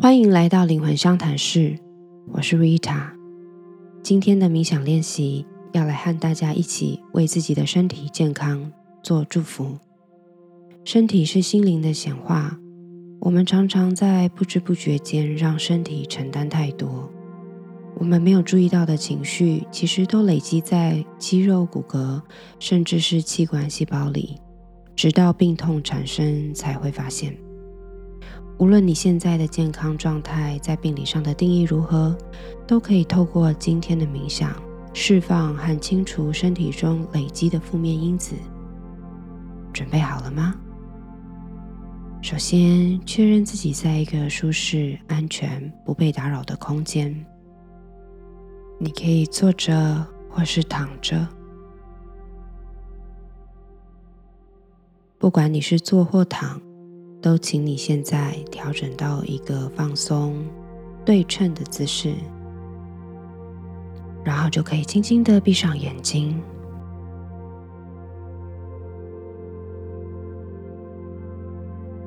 欢迎来到灵魂商谈室，我是 Rita。今天的冥想练习要来和大家一起为自己的身体健康做祝福。身体是心灵的显化，我们常常在不知不觉间让身体承担太多。我们没有注意到的情绪，其实都累积在肌肉、骨骼，甚至是器官细胞里，直到病痛产生才会发现。无论你现在的健康状态在病理上的定义如何，都可以透过今天的冥想释放和清除身体中累积的负面因子。准备好了吗？首先，确认自己在一个舒适、安全、不被打扰的空间。你可以坐着或是躺着，不管你是坐或躺。都请你现在调整到一个放松、对称的姿势，然后就可以轻轻的闭上眼睛，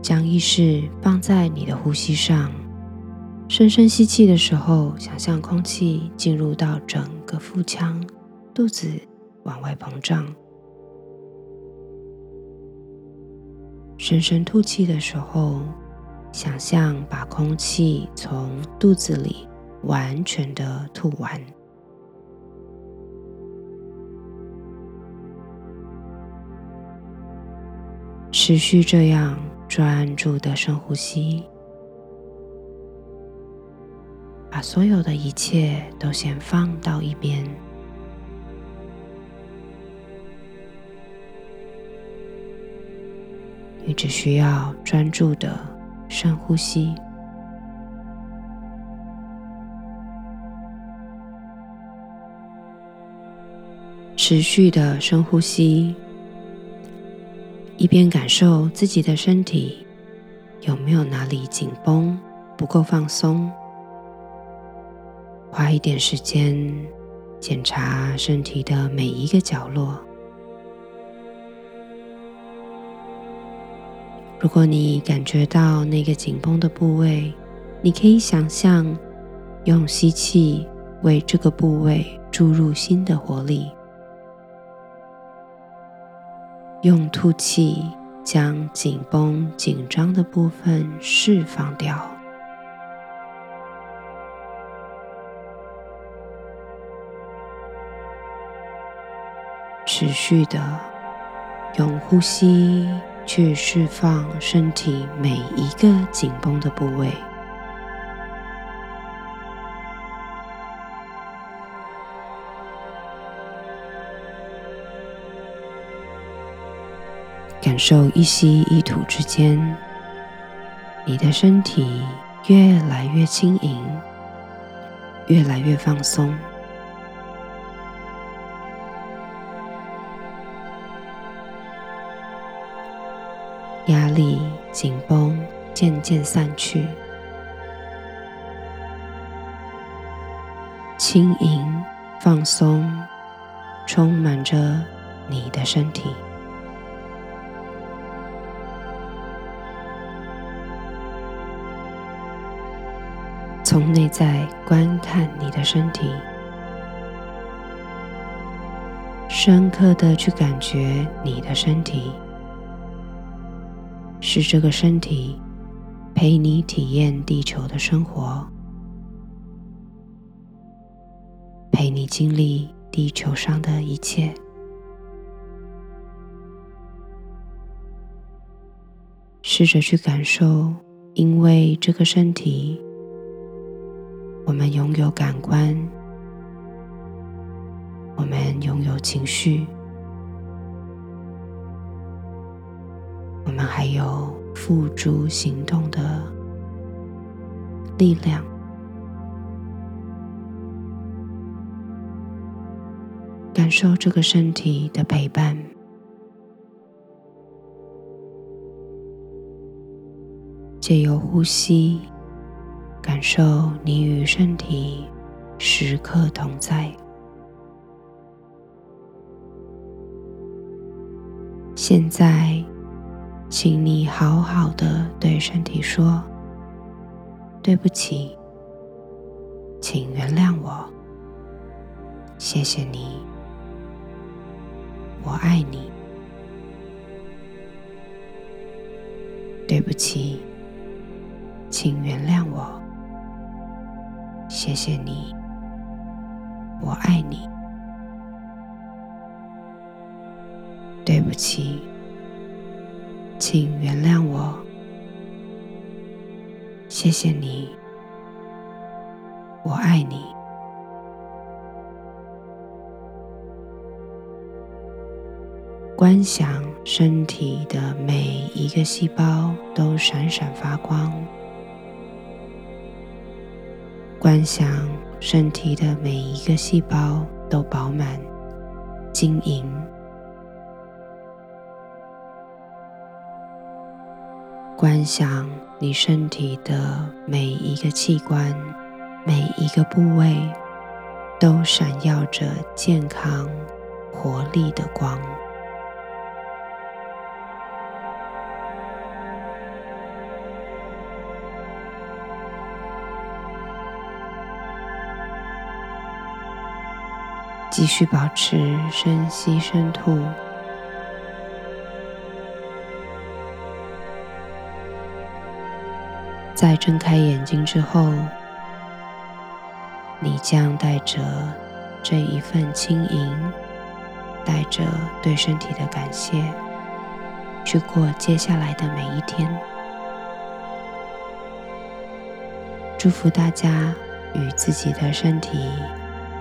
将意识放在你的呼吸上。深深吸气的时候，想象空气进入到整个腹腔，肚子往外膨胀。深深吐气的时候，想象把空气从肚子里完全的吐完。持续这样专注的深呼吸，把所有的一切都先放到一边。你只需要专注的深呼吸，持续的深呼吸，一边感受自己的身体有没有哪里紧绷、不够放松，花一点时间检查身体的每一个角落。如果你感觉到那个紧绷的部位，你可以想象用吸气为这个部位注入新的活力，用吐气将紧绷紧张的部分释放掉，持续的用呼吸。去释放身体每一个紧绷的部位，感受一吸一吐之间，你的身体越来越轻盈，越来越放松。压力、紧绷渐渐散去，轻盈、放松，充满着你的身体。从内在观看你的身体，深刻的去感觉你的身体。是这个身体陪你体验地球的生活，陪你经历地球上的一切。试着去感受，因为这个身体，我们拥有感官，我们拥有情绪。还有付诸行动的力量，感受这个身体的陪伴，借由呼吸，感受你与身体时刻同在。现在。请你好好的对身体说：“对不起，请原谅我，谢谢你，我爱你。对不起，请原谅我，谢谢你，我爱你。对不起，请原谅我，谢谢你，我爱你。观想身体的每一个细胞都闪闪发光，观想身体的每一个细胞都饱满、晶莹。观想你身体的每一个器官、每一个部位都闪耀着健康、活力的光。继续保持深吸深吐，在睁开眼睛之后，你将带着这一份轻盈，带着对身体的感谢，去过接下来的每一天。祝福大家与自己的身体。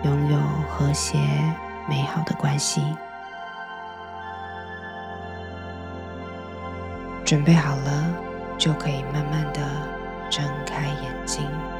拥有和谐美好的关系，准备好了，就可以慢慢的睁开眼睛。